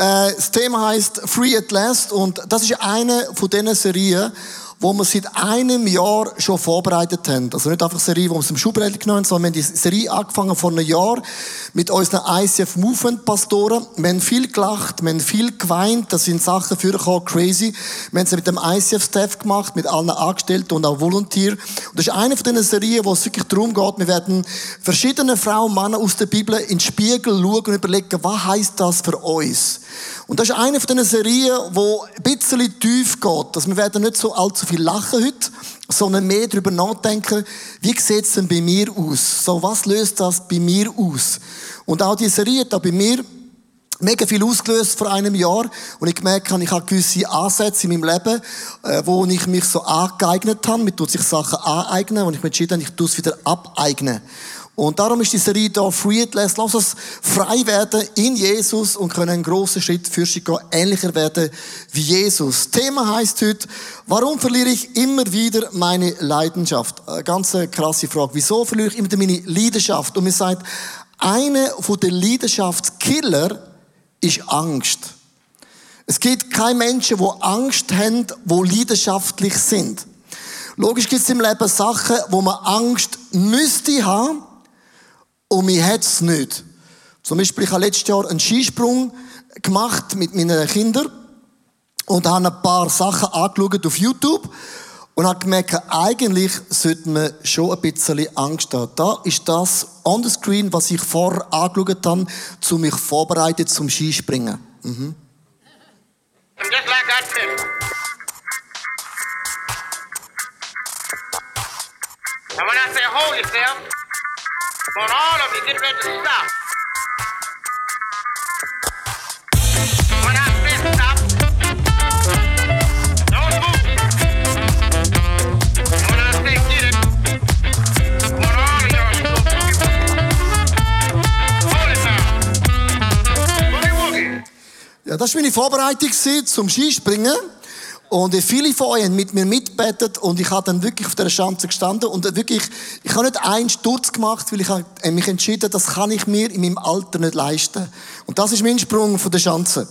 Äh, das Thema heißt Free at Last und das ist eine von diesen Serien, wo wir seit einem Jahr schon vorbereitet haben. Also nicht einfach eine Serie, die wir aus dem Schubladen genommen haben, sondern wir haben die Serie angefangen vor einem Jahr mit unseren ICF Movement Pastoren. Wir haben viel gelacht, wir haben viel geweint, da sind Sachen vorgekommen, crazy. Wir haben es mit dem ICF Staff gemacht, mit allen Angestellten und auch Volunteer. Und das ist eine von diesen Serien, wo es wirklich darum geht, wir werden verschiedene Frauen und Männer aus der Bibel in den Spiegel schauen und überlegen, was heißt das für uns? Und das ist eine von diesen Serien, wo ein bisschen tief geht. Also wir werden nicht so allzu viel lachen heute, sondern mehr darüber nachdenken, wie sieht es denn bei mir aus? So, was löst das bei mir aus? Und auch diese Serie hat bei mir mega viel ausgelöst vor einem Jahr und ich gemerkt habe, ich habe gewisse Ansätze in meinem Leben, äh, wo ich mich so angeeignet habe. Mir tut sich Sachen aneignen und ich entschieden ich tue es wieder abeignen. Und darum ist die Serie da Free at Last. Lass uns frei werden in Jesus und können einen grossen Schritt für sich gehen, ähnlicher werden wie Jesus. Thema heißt heute, warum verliere ich immer wieder meine Leidenschaft? Eine ganz krasse Frage. Wieso verliere ich immer meine Leidenschaft? Und mir sagt, eine von den Leidenschaftskiller ist Angst. Es gibt keine Menschen, die Angst haben, die leidenschaftlich sind. Logisch gibt es im Leben Sachen, wo man Angst müsste haben, und mir hat es nicht. Zum Beispiel, ich habe letztes Jahr einen Skisprung gemacht mit meinen Kindern und habe ein paar Sachen angeschaut auf YouTube und habe gemerkt, eigentlich sollte man schon ein bisschen Angst haben. Da ist das on the screen, was ich vorher angeschaut habe, zu mich vorbereitet zum Skispringen. Mhm. Just like I said. And when I say hold yourself, want all of you get ready to stop. When I say stop, don't move. when I say get it, want all of y'all. Ja, das war meine Vorbereitung zum Skispringen. Und viele von euch haben mit mir mitbettet und ich habe dann wirklich auf der Schanze gestanden und wirklich, ich habe nicht einen Sturz gemacht, weil ich habe mich entschieden, das kann ich mir in meinem Alter nicht leisten. Und das ist mein Sprung von der Schanze.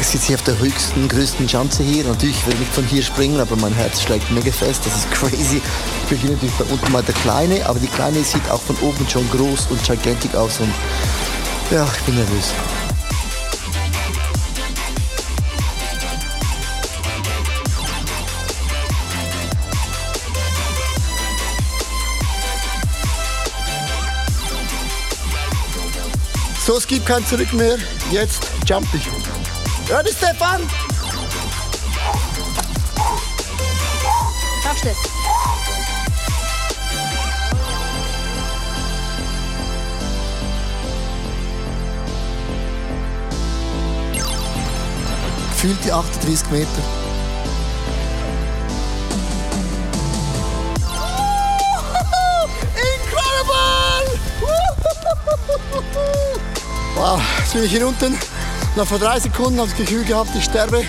Ich sitze hier auf der höchsten, größten Schanze hier. Natürlich will ich von hier springen, aber mein Herz schlägt mega fest. Das ist crazy. Hier natürlich da unten mal der Kleine, aber die Kleine sieht auch von oben schon groß und gigantic aus. Und ja, ich bin nervös. So, es gibt kein Zurück mehr. Jetzt jump ich. Hör dich, Stefan! Schaffst du es? Gefühlt die 38 Meter. Incredible! Wow, jetzt bin ich hier unten. Nach vor drei Sekunden habe ich das Gefühl gehabt, ich sterbe.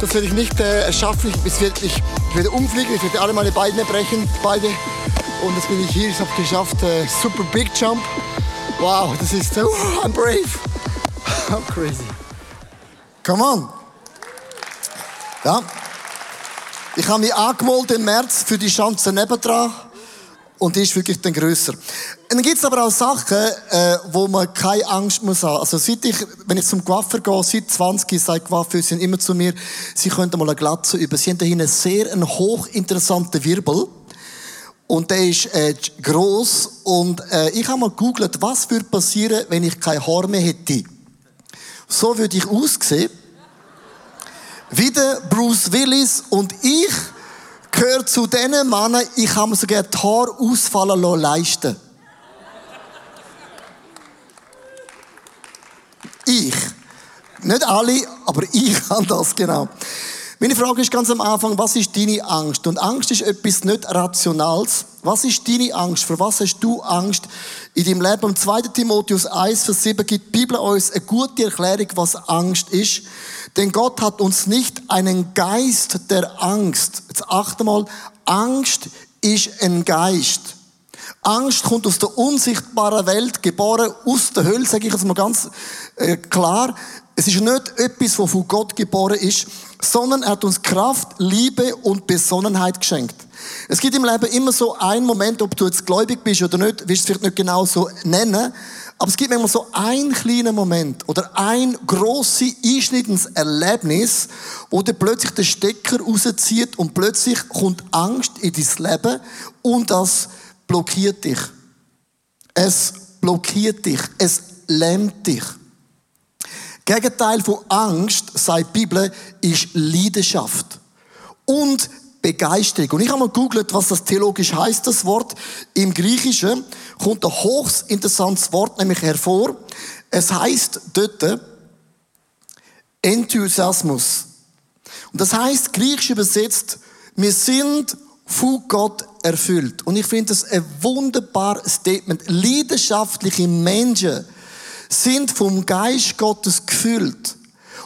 Das werde ich nicht äh, schaffen. Ich, werde, ich, ich werde umfliegen, ich werde alle meine Beine brechen, beide. Und jetzt bin ich hier, ich habe es geschafft. Äh, super Big Jump. Wow, das ist, uh, I'm brave. I'm crazy. Come on. Ja. Ich habe mich angemeldet im März für die Chance nebendran. Und die ist wirklich dann grösser. Und dann gibt's aber auch Sachen, äh, wo man keine Angst muss haben. Also seit ich, wenn ich zum Coiffeur gehe, seit 20 sagt Coiffeur, sind immer zu mir, sie könnten mal eine Glatze über. Sie haben da hinten sehr einen hochinteressanten Wirbel. Und der ist äh, gross. Und äh, ich habe mal gegoogelt, was würde passieren, wenn ich kein Haar mehr hätte. So würde ich aussehen. Wieder Bruce Willis und ich gehört zu den Männern, ich kann mir sogar die Haare ausfallen lassen, leisten. Ich. Nicht alle, aber ich kann das genau. Meine Frage ist ganz am Anfang, was ist deine Angst? Und Angst ist etwas nicht Rationales. Was ist deine Angst? Für was hast du Angst in deinem Leben? Im 2. Timotheus 1, Vers 7 gibt die Bibel uns eine gute Erklärung, was Angst ist. Denn Gott hat uns nicht einen Geist der Angst. Jetzt achte mal, Angst ist ein Geist. Angst kommt aus der unsichtbaren Welt, geboren aus der Hölle, sage ich jetzt mal ganz äh, klar. Es ist nicht etwas, was von Gott geboren ist, sondern er hat uns Kraft, Liebe und Besonnenheit geschenkt. Es gibt im Leben immer so einen Moment, ob du jetzt gläubig bist oder nicht, wirst du es vielleicht nicht genau so nennen, aber es gibt manchmal so einen kleinen Moment oder ein grosses, einschneidendes Erlebnis, wo dir plötzlich der Stecker rauszieht und plötzlich kommt Angst in dein Leben und das blockiert dich. Es blockiert dich. Es lähmt dich. Gegenteil von Angst, sagt die Bibel, ist Leidenschaft. Und Begeisterung. Und ich habe mal gegoogelt, was das theologisch heißt, das Wort. Im Griechischen kommt ein hochst interessantes Wort nämlich hervor. Es heißt dort Enthusiasmus. Und das heißt, griechisch übersetzt, wir sind von Gott erfüllt. Und ich finde das ein wunderbares Statement. Leidenschaftliche Menschen sind vom Geist Gottes gefüllt.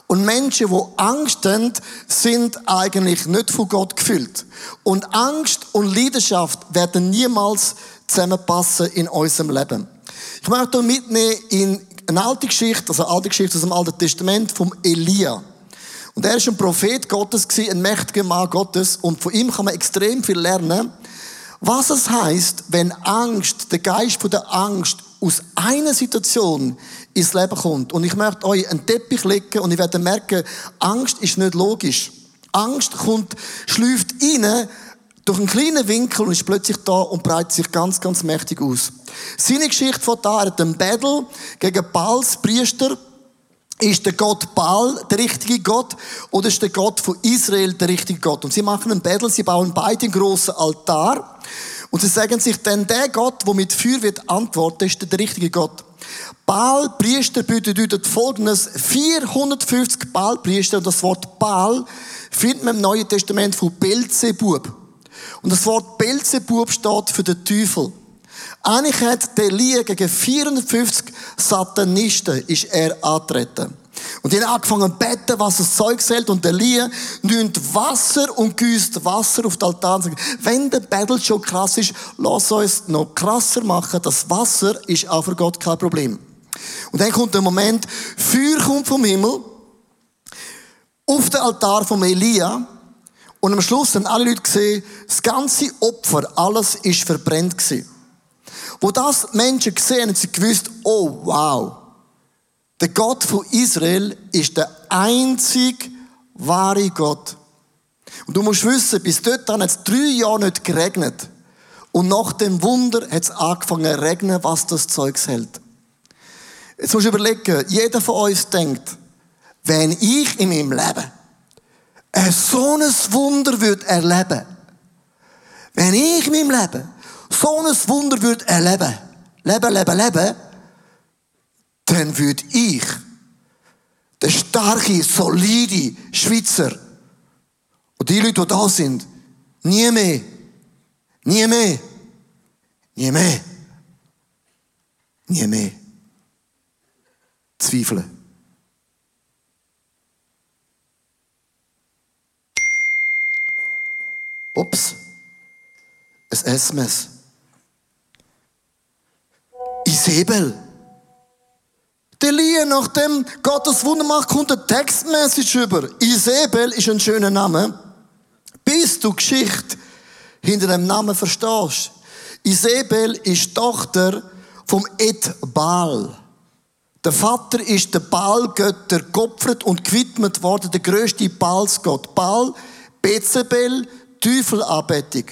Und Menschen, die Angst haben, sind eigentlich nicht von Gott gefüllt. Und Angst und Leidenschaft werden niemals zusammenpassen in unserem Leben. Ich möchte euch mitnehmen in eine alte Geschichte, also eine alte Geschichte aus dem Alten Testament vom Elia. Und er ist ein Prophet Gottes ein mächtiger Mann Gottes und von ihm kann man extrem viel lernen. Was es heißt, wenn Angst, der Geist von der Angst aus einer Situation ins Leben kommt. Und ich möchte euch einen Teppich legen und ich werde merken, Angst ist nicht logisch. Angst kommt, schläft rein durch einen kleinen Winkel und ist plötzlich da und breitet sich ganz, ganz mächtig aus. Seine Geschichte von da, er einen Battle gegen Baals Priester. Ist der Gott Baal der richtige Gott oder ist der Gott von Israel der richtige Gott? Und sie machen einen Battle, sie bauen beide einen grossen Altar und sie sagen sich, denn der Gott, der mit Feuer wird antworten, ist der richtige Gott. Baal, Priester bedeutet folgendes, 450 Baal-Priester, und das Wort Baal findet man im Neuen Testament von Belzebub. Und das Wort Belzebub steht für den Teufel. Eigentlich hat der Elia gegen 450 Satanisten ist er antreten. Und die haben angefangen zu beten, was das Zeug hält. Und der Elia nimmt Wasser und gießt Wasser auf den Altar und sagt, wenn der Battle schon krass ist, lass uns noch krasser machen. Das Wasser ist auch für Gott kein Problem. Und dann kommt der Moment, Feuer kommt vom Himmel auf den Altar von Elia. Und am Schluss haben alle Leute gesehen, das ganze Opfer, alles ist verbrennt gewesen. Wo das Menschen gesehen haben, sie gewusst, oh wow, der Gott von Israel ist der einzig wahre Gott. Und du musst wissen, bis dort hat es drei Jahre nicht geregnet. Und nach dem Wunder hat es angefangen zu regnen, was das Zeug hält. Jetzt musst du überlegen, jeder von uns denkt, wenn ich in meinem Leben ein so ein Wunder würde erleben, wenn ich in meinem Leben so ein Wunder würde erleben, leben, leben, leben, dann würde ich, der starke, solide Schweizer, und die Leute, die da sind, nie mehr, nie mehr, nie mehr, nie mehr zweifeln. Ups, ein SMS. Isabel. Der Lie, nachdem Gott das Wunder macht, kommt eine Textmessage über. Isabel ist ein schöner Name. Bis du Geschichte hinter dem Namen verstehst. Isabel ist Tochter vom Edbal. Der Vater ist der Baalgötter geopfert und gewidmet worden, der größte Baalsgott. Baal, Bezebel, Teufelanbetung.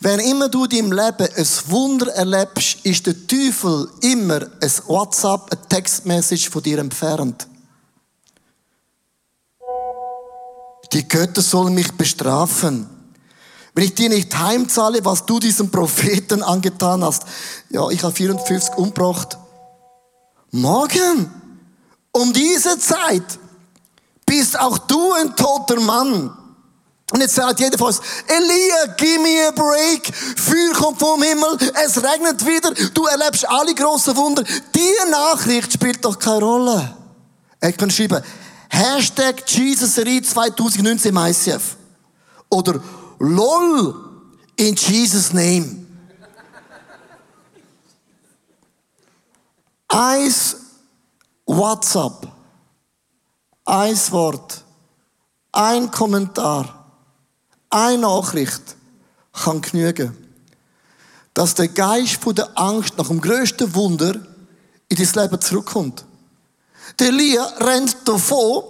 Wenn immer du in deinem Leben ein Wunder erlebst, ist der Teufel immer ein WhatsApp, eine Textmessage von dir entfernt. Die Götter sollen mich bestrafen. Wenn ich dir nicht heimzahle, was du diesem Propheten angetan hast. Ja, ich habe 54 umgebracht. Morgen, um diese Zeit, bist auch du ein toter Mann. Und jetzt sagt jeder von uns, Elia, give me a break. Feuer kommt vom Himmel, es regnet wieder, du erlebst alle grossen Wunder. Die Nachricht spielt doch keine Rolle. Ich kann schreiben, Hashtag Jesus 2019 im ICF. Oder LOL in Jesus Name. Eins WhatsApp, ein Wort, ein Kommentar, eine Nachricht kann genügen, dass der Geist von der Angst nach dem größten Wunder in dein Leben zurückkommt. Der Elia rennt davon,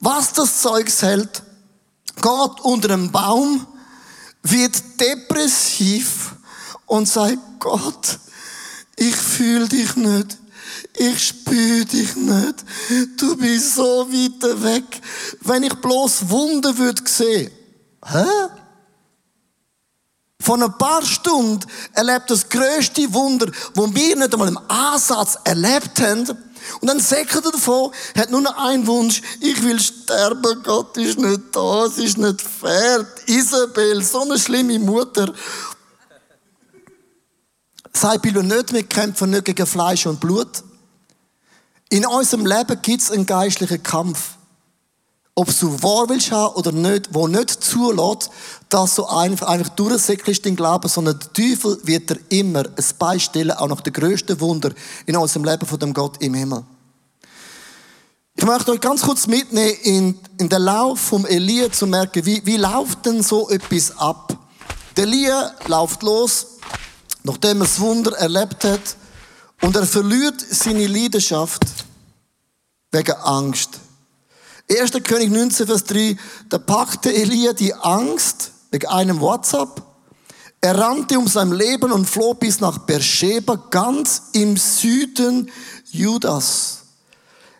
was das Zeug hält, geht unter einem Baum, wird depressiv und sagt, Gott, ich fühle dich nicht. Ich spüre dich nicht. Du bist so weit weg. Wenn ich bloß Wunder würde sehen. Hä? Von ein paar Stunden erlebt das größte Wunder, wo wir nicht einmal im Ansatz erlebt haben. Und dann sagt er davon, hat nur noch einen Wunsch. Ich will sterben, Gott ist nicht da, es ist nicht fair. Isabel, so eine schlimme Mutter. Sei Bibel nicht, wir kämpfen nicht gegen Fleisch und Blut. In unserem Leben gibt es einen geistlichen Kampf. Ob du wahr willst haben oder nicht, wo nicht zulässt, dass du einfach, einfach durchsäckelst den Glauben, sondern der Teufel wird dir immer ein Beistellen, auch nach den grössten Wunder in unserem Leben von dem Gott im Himmel. Ich möchte euch ganz kurz mitnehmen in, in den Lauf vom Elia zu merken, wie, wie läuft denn so etwas ab? Der Elia läuft los, nachdem er das Wunder erlebt hat, und er verliert seine Leidenschaft wegen Angst. 1. König 19, Vers 3, da packte Elia die Angst wegen einem WhatsApp. Er rannte um sein Leben und floh bis nach Beersheba, ganz im Süden Judas.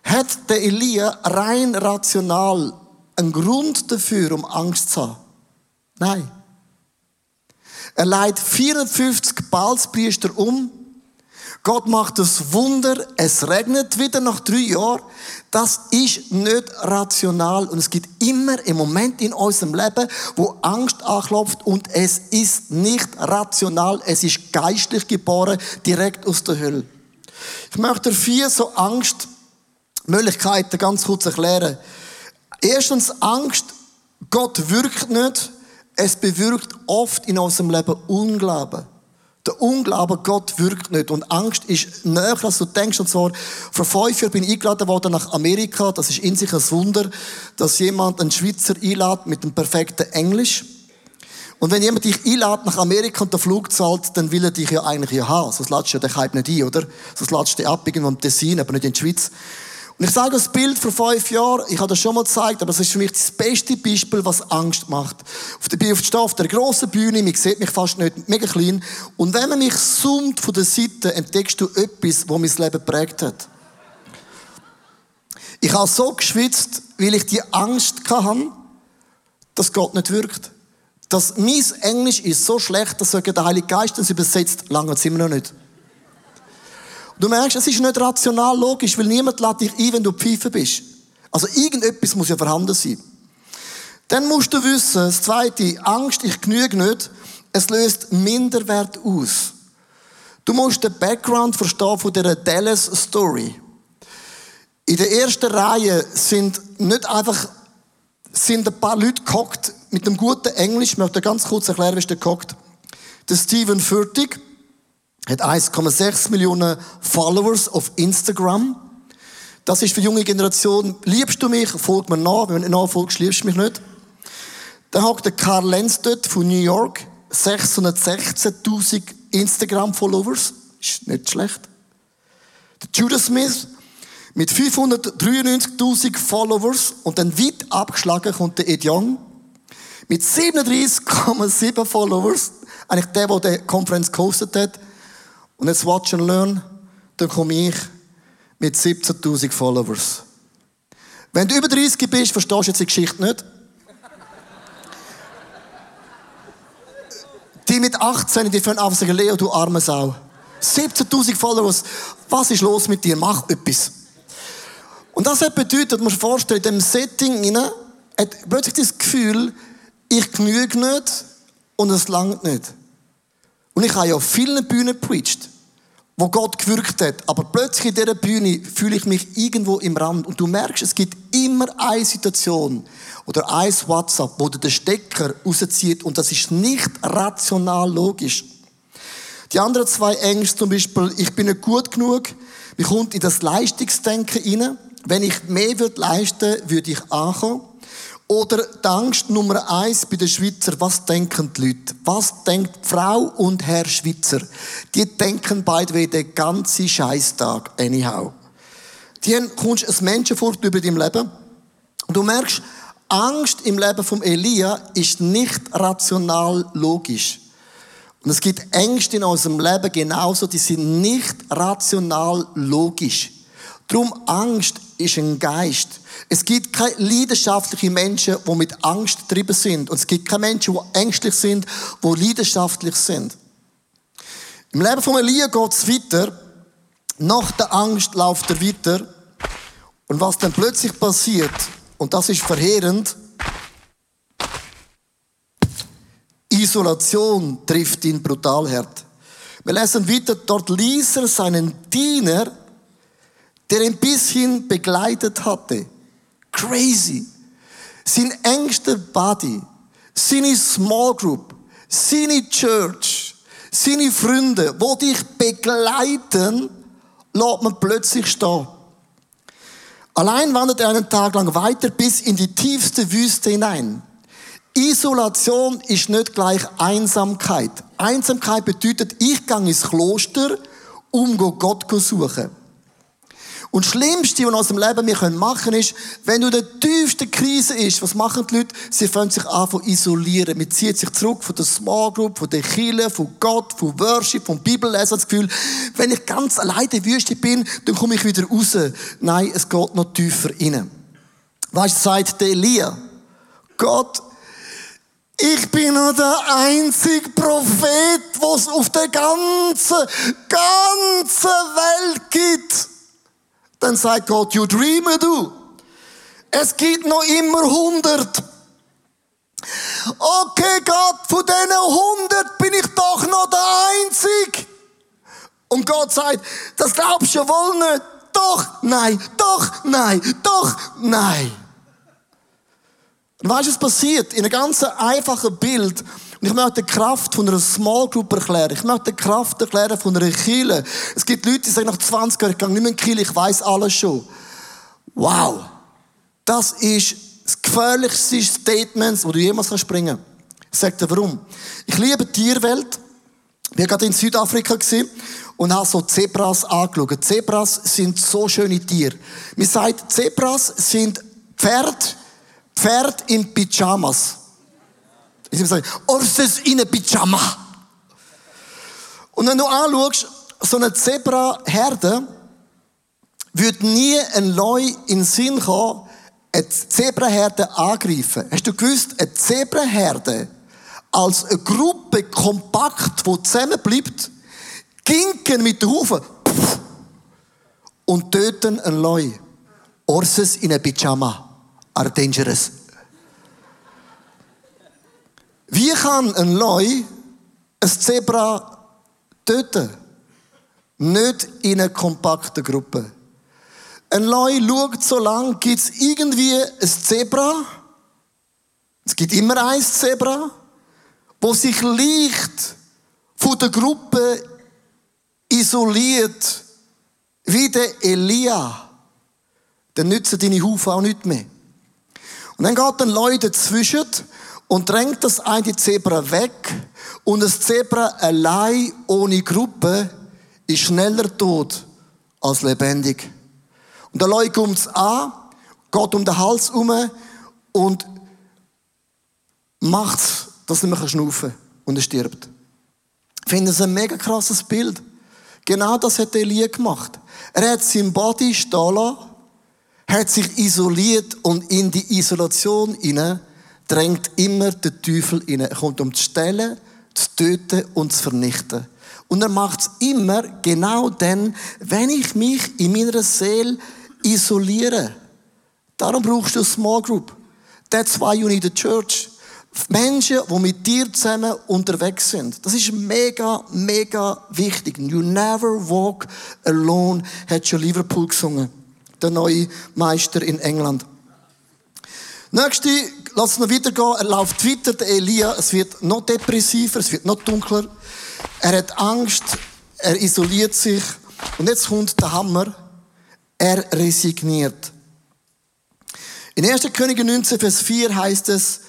Hat der Elia rein rational einen Grund dafür, um Angst zu haben? Nein. Er leitet 450 Balspriester um, Gott macht das Wunder, es regnet wieder nach drei Jahren. Das ist nicht rational und es gibt immer im Moment in unserem Leben, wo Angst anklopft und es ist nicht rational, es ist geistlich geboren, direkt aus der Hölle. Ich möchte vier so Angstmöglichkeiten ganz kurz erklären. Erstens Angst, Gott wirkt nicht, es bewirkt oft in unserem Leben Unglauben. Der Unglaube, Gott wirkt nicht. Und Angst ist näher, als du denkst. Und zwar, vor fünf Jahren bin ich eingeladen worden nach Amerika. Das ist in sich ein Wunder, dass jemand einen Schweizer einlädt mit dem perfekten Englisch. Und wenn jemand dich einlädt nach Amerika und der Flug zahlt, dann will er dich ja eigentlich ja haben. Sonst lädst du ja den Hype nicht ein, oder? Sonst lädst du ab irgendwo im Tessin, aber nicht in der Schweiz. Und ich sage das Bild vor fünf Jahren, ich habe das schon mal gezeigt, aber es ist für mich das beste Beispiel, was Angst macht. Auf der, auf der, auf der grossen Bühne, man sieht mich fast nicht, mega klein. Und wenn man mich zoomt von der Seite, entdeckst du etwas, was mein Leben prägt hat. Ich habe so geschwitzt, weil ich die Angst hatte, dass Gott nicht wirkt. Dass mein Englisch ist so schlecht, dass der Heilige Geist das übersetzt, lange sind wir noch nicht. Du merkst, es ist nicht rational logisch, weil niemand lädt dich ein, wenn du Pfeife bist. Also irgendetwas muss ja vorhanden sein. Dann musst du wissen, das zweite, Angst, ich genüge nicht, es löst Minderwert aus. Du musst den Background verstehen von dieser Dallas Story. In der ersten Reihe sind nicht einfach sind ein paar Leute gehockt mit einem guten Englisch. Ich möchte ganz kurz erklären, wie ist der gehockt. Der Steven Furtig, hat 1,6 Millionen Followers auf Instagram. Das ist für die junge Generation, liebst du mich, folg mir nach, wenn du nicht nachfolgst, liebst du mich nicht. Dann hockt der Karl Lenz dort von New York, 616.000 Instagram-Followers, ist nicht schlecht. Der Judas Smith mit 593.000 Followers und dann weit abgeschlagen kommt der Ed Young mit 37,7 Followers, eigentlich der, der die Konferenz gehostet hat, und jetzt Watch and Learn, dann komme ich mit 17.000 Followers. Wenn du über 30 bist, verstehst du jetzt die Geschichte nicht. Die mit 18, die fangen an zu sagen, Leo, du arme Sau. 17.000 Followers. Was ist los mit dir? Mach etwas. Und das hat bedeutet, muss vorstellen, in diesem Setting hat plötzlich das Gefühl, ich genüge nicht und es langt nicht. Und ich habe ja auf vielen Bühnen preached, wo Gott gewirkt hat. Aber plötzlich in dieser Bühne fühle ich mich irgendwo im Rand. Und du merkst, es gibt immer eine Situation oder ein WhatsApp, wo du den Stecker rauszieht und das ist nicht rational logisch. Die anderen zwei Ängste zum Beispiel, ich bin nicht gut genug, man kommt in das Leistungsdenken hinein. Wenn ich mehr würde leisten, würde ich ankommen. Oder die Angst Nummer eins bei den Schweizer, was denken die Leute? Was denkt Frau und Herr Schweizer? Die denken beide wie den ganzen Scheißtag, anyhow. Die haben, kommst ein Menschenfurcht über dein Leben. Und du merkst, Angst im Leben von Elia ist nicht rational logisch. Und es gibt Ängste in unserem Leben genauso, die sind nicht rational logisch. Drum Angst ist ein Geist. Es gibt keine leidenschaftlichen Menschen, die mit Angst getrieben sind. Und es gibt keine Menschen, die ängstlich sind, die leidenschaftlich sind. Im Leben von Elia geht es weiter. Nach der Angst läuft er weiter. Und was dann plötzlich passiert, und das ist verheerend, Isolation trifft ihn brutal hart. Wir lesen weiter, dort ließ er seinen Diener, der ein bisschen begleitet hatte. Crazy. Sein engster Buddy, seine Small Group, seine Church, seine Freunde, wo dich begleiten, lässt man plötzlich stehen. Allein wandert er einen Tag lang weiter bis in die tiefste Wüste hinein. Isolation ist nicht gleich Einsamkeit. Einsamkeit bedeutet, ich gehe ins Kloster, um Gott zu suchen. Und das Schlimmste, was in unserem Leben wir machen können, ist, wenn du in der tiefsten Krise ist, was machen die Leute? Sie fangen sich an zu isolieren. Man zieht sich zurück von der Small Group, von der Kirche, von Gott, von Worship, vom Bibellesen. Das Gefühl, wenn ich ganz allein in der Wüste bin, dann komme ich wieder raus. Nein, es geht noch tiefer rein. Weißt du, sagt der Elia, Gott, ich bin nur der einzige Prophet, was auf der ganzen, ganzen Welt gibt. Dann sagt Gott, you dreamer du. Es gibt noch immer hundert. Okay, Gott, von diesen hundert bin ich doch noch der Einzige. Und Gott sagt, das glaubst du wohl nicht. Doch, nein, doch, nein, doch, nein. Und weißt du, was passiert? In einem ganz einfachen Bild. Und ich möchte die Kraft von einer Small Group erklären. Ich möchte die Kraft erklären von einer Kille. Es gibt Leute, die sagen nach 20 Jahren, ich gehe nicht mehr in die Kille, ich weiß alles schon. Wow. Das ist das gefährlichste Statement, das du jemals kannst bringen kannst. Sage dir warum. Ich liebe die Tierwelt. Ich war gerade in Südafrika und habe so Zebras angeschaut. Zebras sind so schöne Tiere. Man sagt, Zebras sind Pferde, Pferd in Pyjamas. Ich würde sagen, Orses in Pyjama. Und wenn du anschaust, so eine Zebra-Herde würde nie ein Leu in den Sinn kommen, eine Zebraherde angreifen. Hast du gewusst, eine Zebraherde als eine Gruppe kompakt, die zusammenbleibt, ginken mit den Hufen und töten ein Leu. Orses in a Pyjama are dangerous. Wie kann ein Leu ein Zebra töten? Nicht in einer kompakten Gruppe. Ein Leu schaut so lange, gibt es irgendwie ein Zebra? Es gibt immer ein Zebra, wo sich leicht von der Gruppe isoliert, wie der Elia. Dann nützen deine Hufe auch nicht mehr. Und dann geht ein Leute dazwischen und drängt das eine Zebra weg und das Zebra allein ohne Gruppe ist schneller tot als lebendig. Und der Leute kommt an, geht um den Hals um und macht dass er schnaufen kann und er stirbt. Ich finde das ein mega krasses Bild. Genau das hat Elia gemacht. Er hat sein Body stehen lassen hat sich isoliert und in die Isolation hinein drängt immer der Teufel hinein. Er kommt um zu stellen, zu töten und zu vernichten. Und er macht es immer genau dann, wenn ich mich in meiner Seele isoliere. Darum brauchst du eine Small Group. That's why you need a church. Menschen, die mit dir zusammen unterwegs sind. Das ist mega, mega wichtig. You never walk alone, hat schon Liverpool gesungen der neue Meister in England. Nächste, lass noch weitergehen. Er läuft weiter, der Elia. Es wird noch depressiver, es wird noch dunkler. Er hat Angst, er isoliert sich. Und jetzt kommt der Hammer. Er resigniert. In 1. Könige 19, Vers 4 heißt es,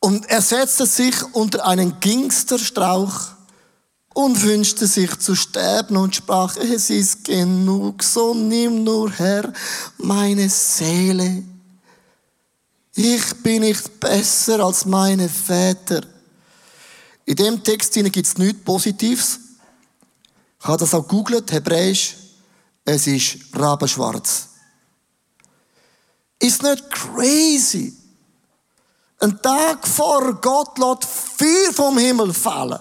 und er setzte sich unter einen Gingsterstrauch und wünschte sich zu sterben und sprach, es ist genug, so nimm nur Herr meine Seele. Ich bin nicht besser als meine Väter. In dem Text gibt es nichts Positives. Ich habe das auch googelt, Hebräisch. Es ist rabenschwarz. Ist nicht crazy? Ein Tag vor Gott lässt Feuer vom Himmel fallen.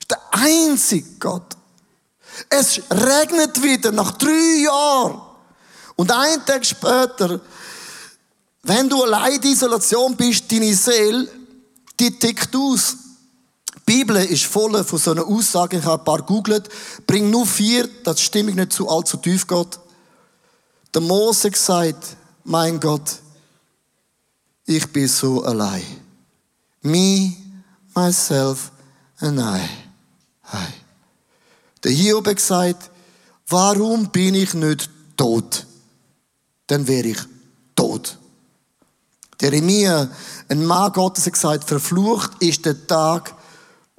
Ist der einzige Gott. Es regnet wieder nach drei Jahren. Und einen Tag später, wenn du allein in Isolation bist, deine Seele, die tickt aus. Die Bibel ist voll von so einer Aussage, ich habe ein paar googelt, bring nur vier, dass die Stimmung nicht zu allzu tief geht. Der Mose gesagt, mein Gott, ich bin so allein. Me, myself and I. Hi. Der Hiob gesagt, warum bin ich nicht tot? Dann wäre ich tot. Jeremia, ein Mann Gottes, hat gesagt, verflucht ist der Tag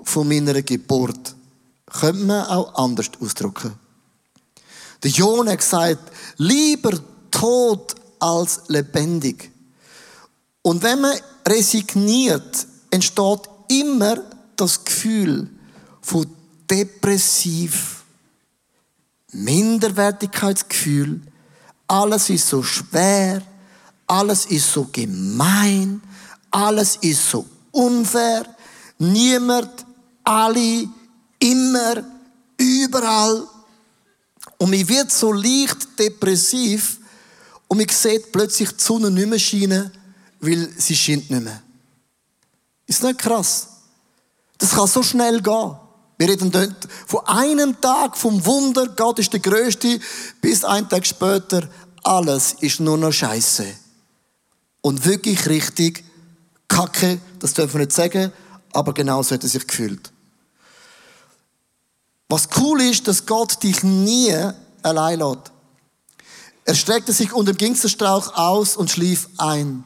von meiner Geburt. Könnte man auch anders ausdrücken. Der Jon hat gesagt, lieber tot als lebendig. Und wenn man resigniert, entsteht immer das Gefühl von depressiv, Minderwertigkeitsgefühl, alles ist so schwer, alles ist so gemein, alles ist so unfair, niemand, alle, immer, überall. Und mir wird so leicht depressiv und man sieht plötzlich die Sonne nicht mehr scheinen weil sie scheint nicht mehr. Ist nicht krass? Das kann so schnell gehen. Wir reden dort von einem Tag vom Wunder, Gott ist der Größte, bis ein Tag später, alles ist nur noch Scheiße. Und wirklich richtig Kacke, das dürfen wir nicht sagen, aber genau so hat er sich gefühlt. Was cool ist, dass Gott dich nie allein lässt. Er streckte sich unter dem Gingsterstrauch aus und schlief ein.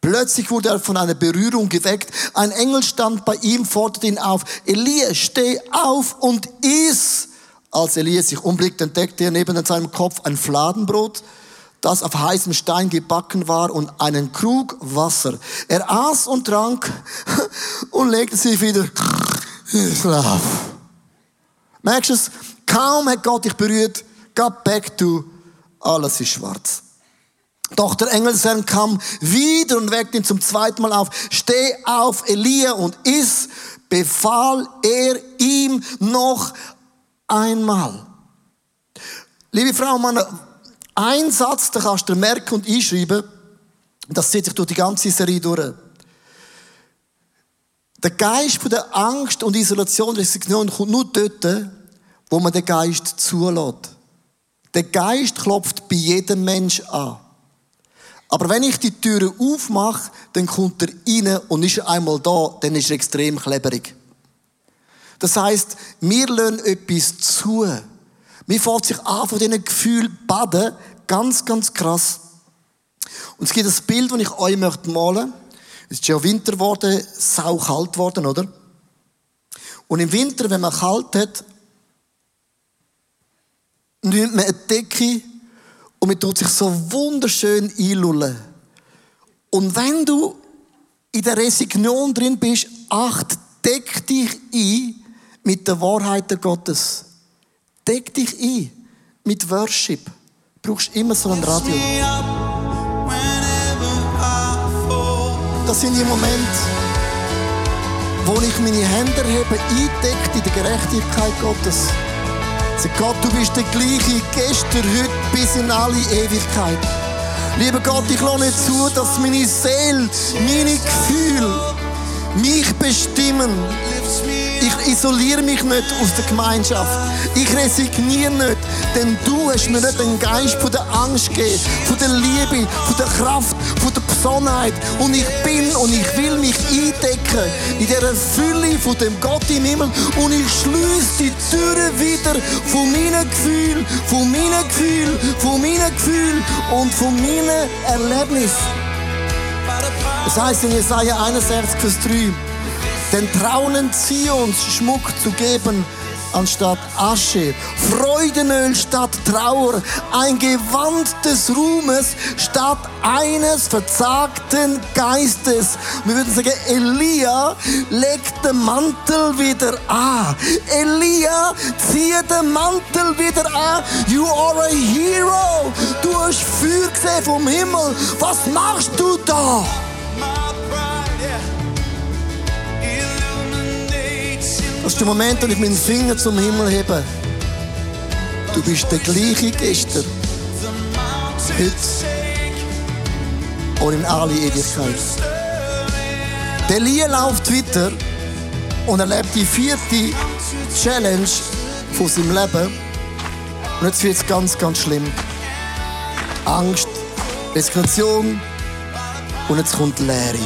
Plötzlich wurde er von einer Berührung geweckt. Ein Engel stand bei ihm, forderte ihn auf. Elia, steh auf und iss. Als Elia sich umblickte, entdeckte er neben seinem Kopf ein Fladenbrot, das auf heißem Stein gebacken war und einen Krug Wasser. Er aß und trank und legte sich wieder in Schlaf. Merkst du es? Kaum hat Gott dich berührt, got back to, alles ist schwarz. Doch der Engel des Herrn kam wieder und weckte ihn zum zweiten Mal auf. Steh auf, Elia, und iss, befahl er ihm noch einmal. Liebe Frau Mann, ein Satz, den kannst du merken und einschreiben, das zieht sich durch die ganze Serie durch. Der Geist von der Angst und Isolation, Resignation kommt nur dort, wo man den Geist zulässt. Der Geist klopft bei jedem Mensch an. Aber wenn ich die Türe aufmache, dann kommt er rein und ist einmal da, dann ist er extrem kleberig. Das heißt, wir lernen etwas zu. Mir fällt sich an von diesen Gefühlen baden, ganz, ganz krass. Und es gibt ein Bild, das ich euch möchte malen. Es ist ja Winter geworden, sau kalt geworden, oder? Und im Winter, wenn man kalt hat, nimmt man eine Decke und man tut sich so wunderschön einlullen. Und wenn du in der Resignion drin bist, acht, deck dich ein mit der Wahrheit Gottes. Deck dich ein mit Worship. Du brauchst immer so ein Radio. Das sind die Momente, wo ich meine Hände hebe, eindeckt in der Gerechtigkeit Gottes. Sag Gott, du bist der gleiche gestern, heute bis in alle Ewigkeit. Lieber Gott, ich lasse nicht zu, dass meine Seele, meine Gefühle mich bestimmen. Ich isoliere mich nicht aus der Gemeinschaft. Ich resigniere nicht, denn du hast mir nicht den Geist von der Angst gegeben, von der Liebe, von der Kraft, von der Besonnenheit. Und ich bin und ich will mich eindecken in dieser Fülle von dem Gott im Himmel. Und ich schließe die Türen wieder von meinen Gefühlen, von meinen Gefühlen, von meinen Gefühlen und von meinen Erlebnissen. Das heißt in Jesaja 61, Vers 3, den Traunen Zions Schmuck zu geben, anstatt Asche, Freudenöl statt Trauer, ein Gewand des Ruhmes statt eines verzagten Geistes. Wir würden sagen, Elia legt den Mantel wieder an. Elia, ziehe den Mantel wieder an. You are a hero. Du hast Feuer gesehen vom Himmel. Was machst du da? Ist der Moment, wo ich meinen Finger zum Himmel hebe. Du bist der gleiche gestern, heute und in alle Ewigkeit. Der Lie läuft weiter und erlebt die vierte Challenge von seinem Leben. Und jetzt wird es ganz, ganz schlimm. Angst, Resignation und jetzt kommt Leere.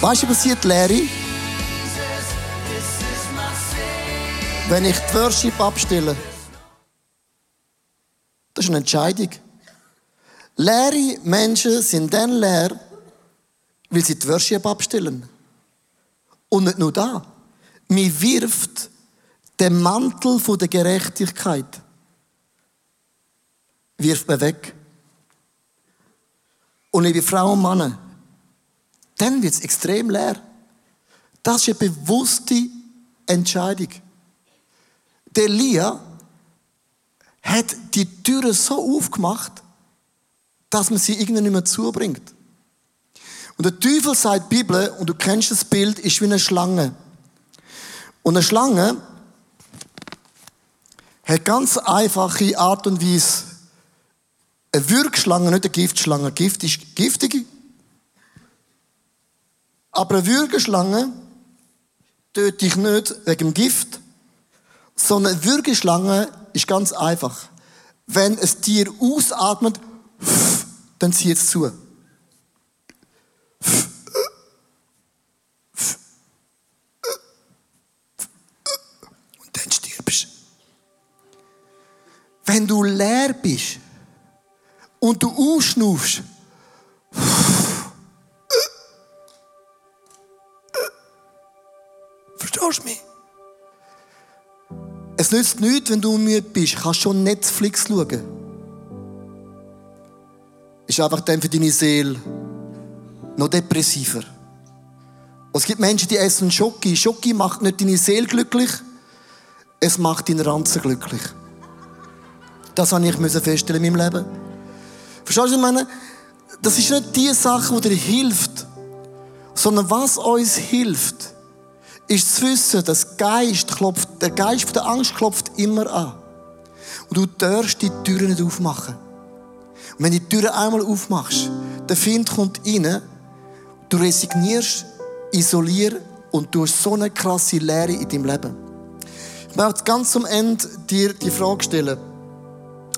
Weißt du, was passiert Leere? Wenn ich die Worship abstelle. Das ist eine Entscheidung. Leere Menschen sind dann leer, weil sie die Worship abstellen. Und nicht nur da. Mir wirft den Mantel der Gerechtigkeit wirft man weg. Und liebe Frauen und Männer, dann wird es extrem leer. Das ist eine bewusste Entscheidung. Der Elia hat die Türe so aufgemacht, dass man sie irgendwie nicht mehr zubringt. Und der Teufel sagt die Bibel, und du kennst das Bild, ist wie eine Schlange. Und eine Schlange hat ganz einfache Art und Weise. Eine Würgschlange, nicht eine Giftschlange. Gift ist giftige. Aber eine Würgeschlange töte ich nicht wegen dem Gift, so eine Würgeschlange ist ganz einfach. Wenn ein Tier ausatmet, dann zieht es zu. Und dann stirbst Wenn du leer bist und du ausschnaufst, verstehst du mich? Nützt nichts, wenn du müde bist. Kannst schon Netflix schauen. Ist einfach dann für deine Seele noch depressiver. Und es gibt Menschen, die essen Schoki. Schoki macht nicht deine Seele glücklich, es macht deinen Ranzen glücklich. Das habe ich feststellen in meinem Leben. Verstehst du, ich meine? Das ist nicht die Sache, die dir hilft, sondern was uns hilft ist zu wissen, dass Geist klopft, der Geist der Angst klopft immer an. Und du darfst die Türen nicht aufmachen. Und wenn die Türen einmal aufmachst, der Find kommt rein, du resignierst, isolierst und du hast so eine krasse Leere in deinem Leben. Ich möchte ganz zum Ende dir die Frage stellen.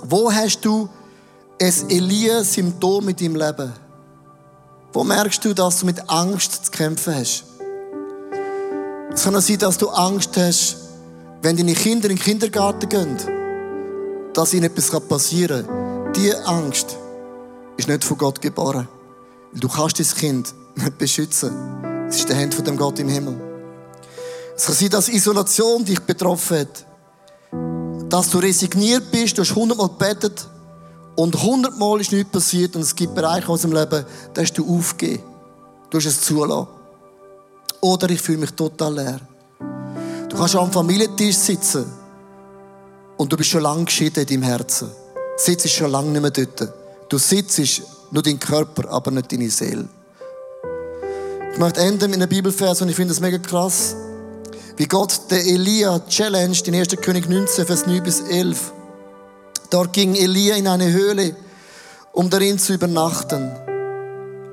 Wo hast du ein Elia-Symptom in deinem Leben? Wo merkst du, dass du mit Angst zu kämpfen hast? Es kann auch sein, dass du Angst hast, wenn deine Kinder in den Kindergarten gehen, dass ihnen etwas passieren kann. Diese Angst ist nicht von Gott geboren. Du kannst dein Kind nicht beschützen. Es ist der Hand von dem Gott im Himmel. Es kann sein, dass Isolation dich betroffen hat. Dass du resigniert bist, du hast hundertmal gebetet und hundertmal ist nichts passiert und es gibt Bereiche aus dem Leben, da hast du aufgegeben. Du hast es zulassen. Oder ich fühle mich total leer. Du kannst am Familientisch sitzen und du bist schon lange geschieden in deinem Herzen. Du sitzt schon lange nicht mehr dort. Du sitzt nur dein Körper, aber nicht deine Seele. Ich möchte enden mit einem Bibelvers und ich finde es mega krass, wie Gott der Elia challenge, in 1. König 19, Vers 9 bis 11. Dort ging Elia in eine Höhle, um darin zu übernachten.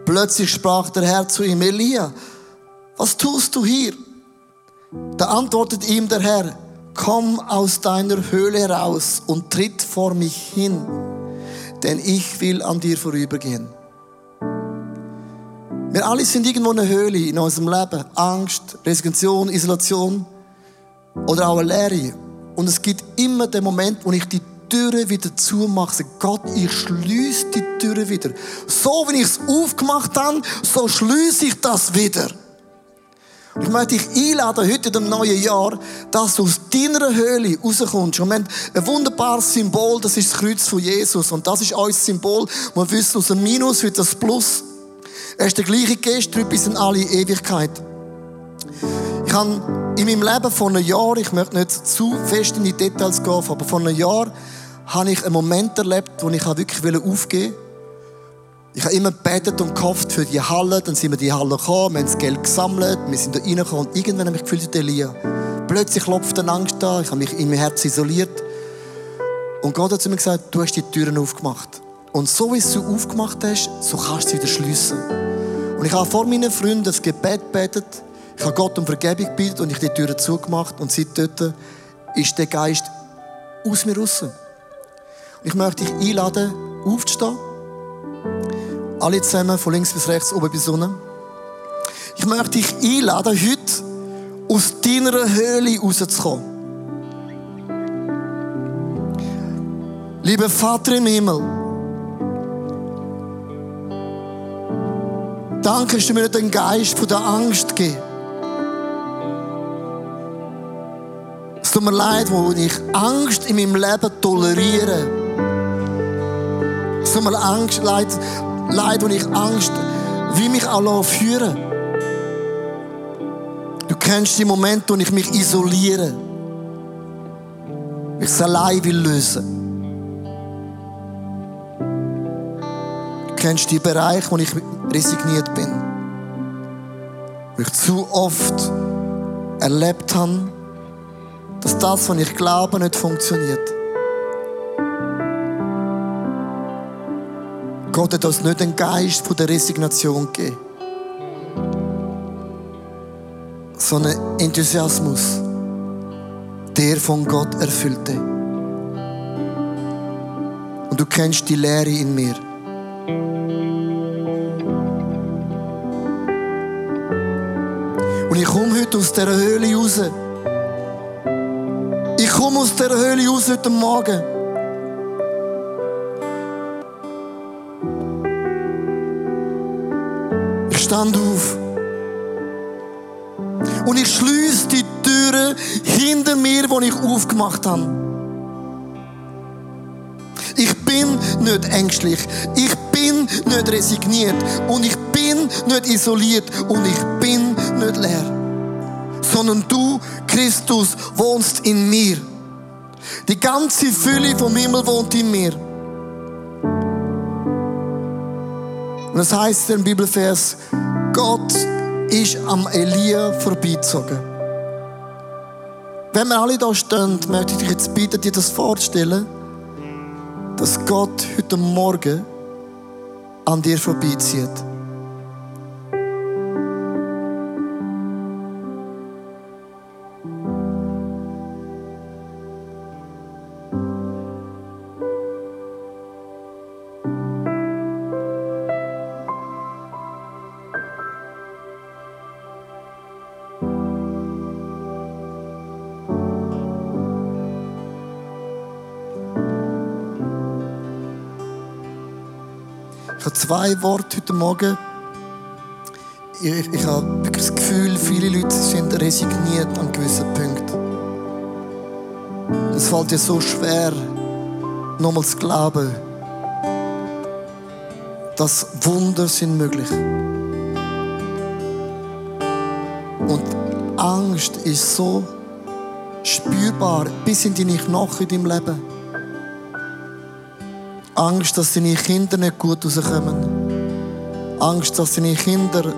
Plötzlich sprach der Herr zu ihm, Elia, was tust du hier? Da antwortet ihm der Herr, komm aus deiner Höhle heraus und tritt vor mich hin, denn ich will an dir vorübergehen. Wir alle sind irgendwo in einer Höhle in unserem Leben. Angst, Resignation, Isolation oder auch eine Leere. Und es gibt immer den Moment, wo ich die Türe wieder zumache. Gott, ich schließe die Türe wieder. So wie ich es aufgemacht habe, so schließe ich das wieder. Ich möchte dich einladen, heute in dem neuen Jahr, dass du aus deiner Höhle rauskommst. Und wir haben ein wunderbares Symbol, das ist das Kreuz von Jesus. Und das ist unser Symbol. Wir wissen, aus dem Minus wird das Plus. Er ist der gleiche gestern bis in alle Ewigkeit. Ich habe in meinem Leben vor einem Jahr, ich möchte nicht zu fest in die Details gehen, aber vor einem Jahr habe ich einen Moment erlebt, wo ich wirklich aufgeben wollte. Ich habe immer gebetet und gehofft für die Halle, dann sind wir in die Halle gekommen, wir haben das Geld gesammelt, wir sind da reingekommen und irgendwann habe ich gefühlt, Elia. Plötzlich klopft eine Angst da, ich habe mich in meinem Herz isoliert. Und Gott hat zu mir gesagt, du hast die Türen aufgemacht. Und so wie du aufgemacht hast, so kannst du sie wieder schliessen. Und ich habe vor meinen Freunden das Gebet betet, ich habe Gott um Vergebung gebeten und ich die Türen zugemacht und seitdem ist der Geist aus mir raus. Ich möchte dich einladen, aufzustehen. Alle zusammen, von links bis rechts, oben bis unten. Ich möchte dich einladen, heute aus deiner Höhle rauszukommen. Lieber Vater im Himmel, danke, dass du mir den Geist von der Angst gegeben Es tut mir leid, wo ich Angst in meinem Leben toleriere es tut mir Angst, leid, leid, und ich Angst, wie mich alle führen. Du kennst die Momente, wo ich mich isoliere. Ich es allein will lösen. Du kennst die Bereiche, wo ich resigniert bin. Wo ich zu oft erlebt habe, dass das, was ich glaube, nicht funktioniert. Gott hat uns nicht den Geist von der Resignation gegeben, sondern Enthusiasmus, der von Gott erfüllte. Und du kennst die Lehre in mir. Und ich komme heute aus dieser Höhle raus. Ich komme aus dieser Höhle raus heute Morgen. Stand auf. Und ich schließe die Türe hinter mir, die ich aufgemacht habe. Ich bin nicht ängstlich. Ich bin nicht resigniert. Und ich bin nicht isoliert. Und ich bin nicht leer. Sondern du, Christus, wohnst in mir. Die ganze Fülle vom Himmel wohnt in mir. Und das heißt im Bibelvers, Gott ist am Elia vorbeizogen. Wenn wir alle da stehen, möchte ich dich jetzt bitten, dir das vorzustellen, dass Gott heute Morgen an dir vorbeizieht. Habe zwei Worte heute Morgen. Ich, ich habe wirklich das Gefühl, viele Leute sind resigniert an gewissen Punkten. Es fällt dir so schwer, nochmals zu glauben, dass Wunder sind möglich. Und Angst ist so spürbar bis in deine Knochen in deinem Leben. Angst, dass deine Kinder nicht gut rauskommen. Angst, dass deine Kinder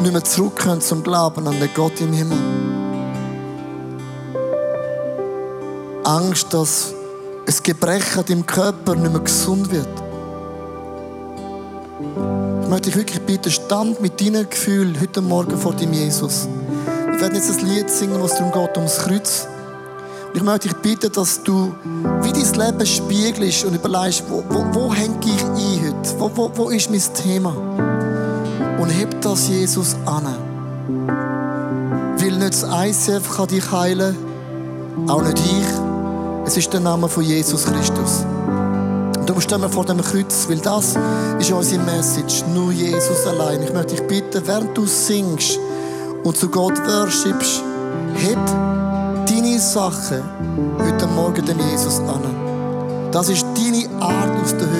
nicht mehr zurückkommen zum Glauben an den Gott im Himmel. Angst, dass ein Gebrechen deinem Körper nicht mehr gesund wird. Ich möchte dich wirklich bitten, stand mit deinen Gefühlen heute Morgen vor dem Jesus. Wir werden jetzt ein Lied singen, was darum geht, ums Kreuz. Ich möchte dich bitten, dass du wie dein Leben spiegelst und überlegst, wo, wo, wo hänge ich ein heute? Wo, wo, wo ist mein Thema? und heb das Jesus an. Weil nicht das ICF kann dich heilen, auch nicht ich. Es ist der Name von Jesus Christus. Und du stehen wir vor dem Kreuz, weil das ist unsere Message. Nur Jesus allein. Ich möchte dich bitten, während du singst und zu Gott worshipst, heb deine Sachen heute Morgen dem Jesus an. Das ist deine Art, aus der Höhle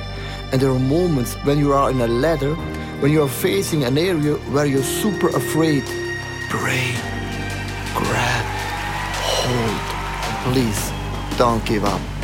And there are moments when you are in a ladder, when you are facing an area where you're super afraid. Pray, grab, hold. Please, don't give up.